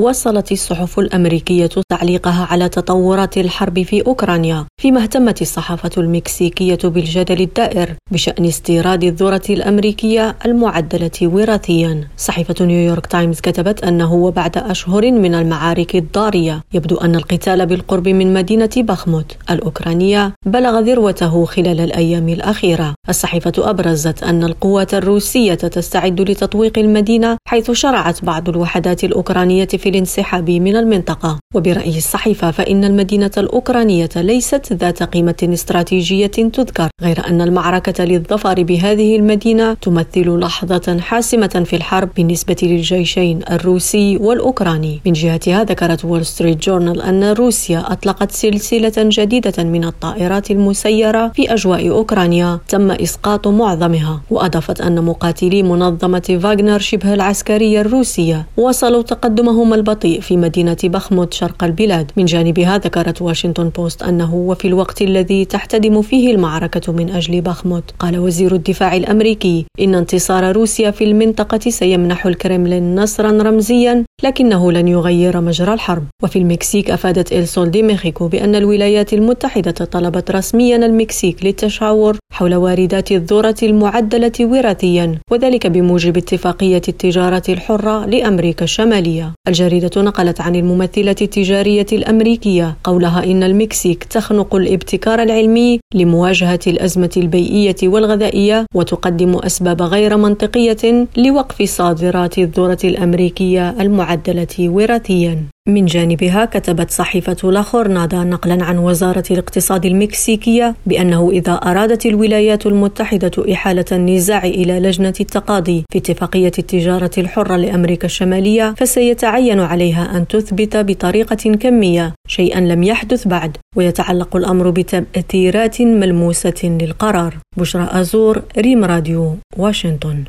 وصلت الصحف الأمريكية تعليقها على تطورات الحرب في أوكرانيا فيما اهتمت الصحافة المكسيكية بالجدل الدائر بشأن استيراد الذرة الأمريكية المعدلة وراثيا. صحيفة نيويورك تايمز كتبت أنه وبعد أشهر من المعارك الضارية يبدو أن القتال بالقرب من مدينة بخموت الأوكرانية بلغ ذروته خلال الأيام الأخيرة. الصحيفة أبرزت أن القوات الروسية تستعد لتطويق المدينة حيث شرعت بعض الوحدات الأوكرانية في الانسحاب من المنطقة. وبرأي الصحيفة فإن المدينة الأوكرانية ليست ذات قيمة استراتيجية تذكر غير أن المعركة للظفر بهذه المدينة تمثل لحظة حاسمة في الحرب بالنسبة للجيشين الروسي والأوكراني. من جهتها ذكرت وول ستريت جورنال أن روسيا أطلقت سلسلة جديدة من الطائرات المسيرة في أجواء أوكرانيا تم إسقاط معظمها. وأضافت أن مقاتلي منظمة فاغنر شبه العسكرية الروسية واصلوا تقدمهم البطيء في مدينة بخموت شرق البلاد. من جانبها ذكرت واشنطن بوست أنه وفي الوقت الذي تحتدم فيه المعركة من أجل بخموت. قال وزير الدفاع الأمريكي إن انتصار روسيا في المنطقة سيمنح الكرملين نصرا رمزيا لكنه لن يغير مجرى الحرب. وفي المكسيك أفادت إل سول دي ميخيكو بأن الولايات المتحدة طلبت رسميا المكسيك للتشاور حول واردات الذرة المعدلة وراثيا وذلك بموجب اتفاقية التجارة الحرة لأمريكا الشمالية. الجريدة نقلت عن الممثلة التجارية الأمريكية قولها إن المكسيك تخنق الابتكار العلمي لمواجهة الأزمة البيئية والغذائية وتقدم أسباب غير منطقية لوقف صادرات الذرة الأمريكية المعدلة. وراثيا. من جانبها كتبت صحيفة لا خورنادا نقلا عن وزارة الاقتصاد المكسيكية بأنه إذا أرادت الولايات المتحدة إحالة النزاع إلى لجنة التقاضي في اتفاقية التجارة الحرة لأمريكا الشمالية فسيتعين عليها أن تثبت بطريقة كمية شيئا لم يحدث بعد ويتعلق الأمر بتأثيرات ملموسة للقرار. بشرى أزور ريم راديو واشنطن.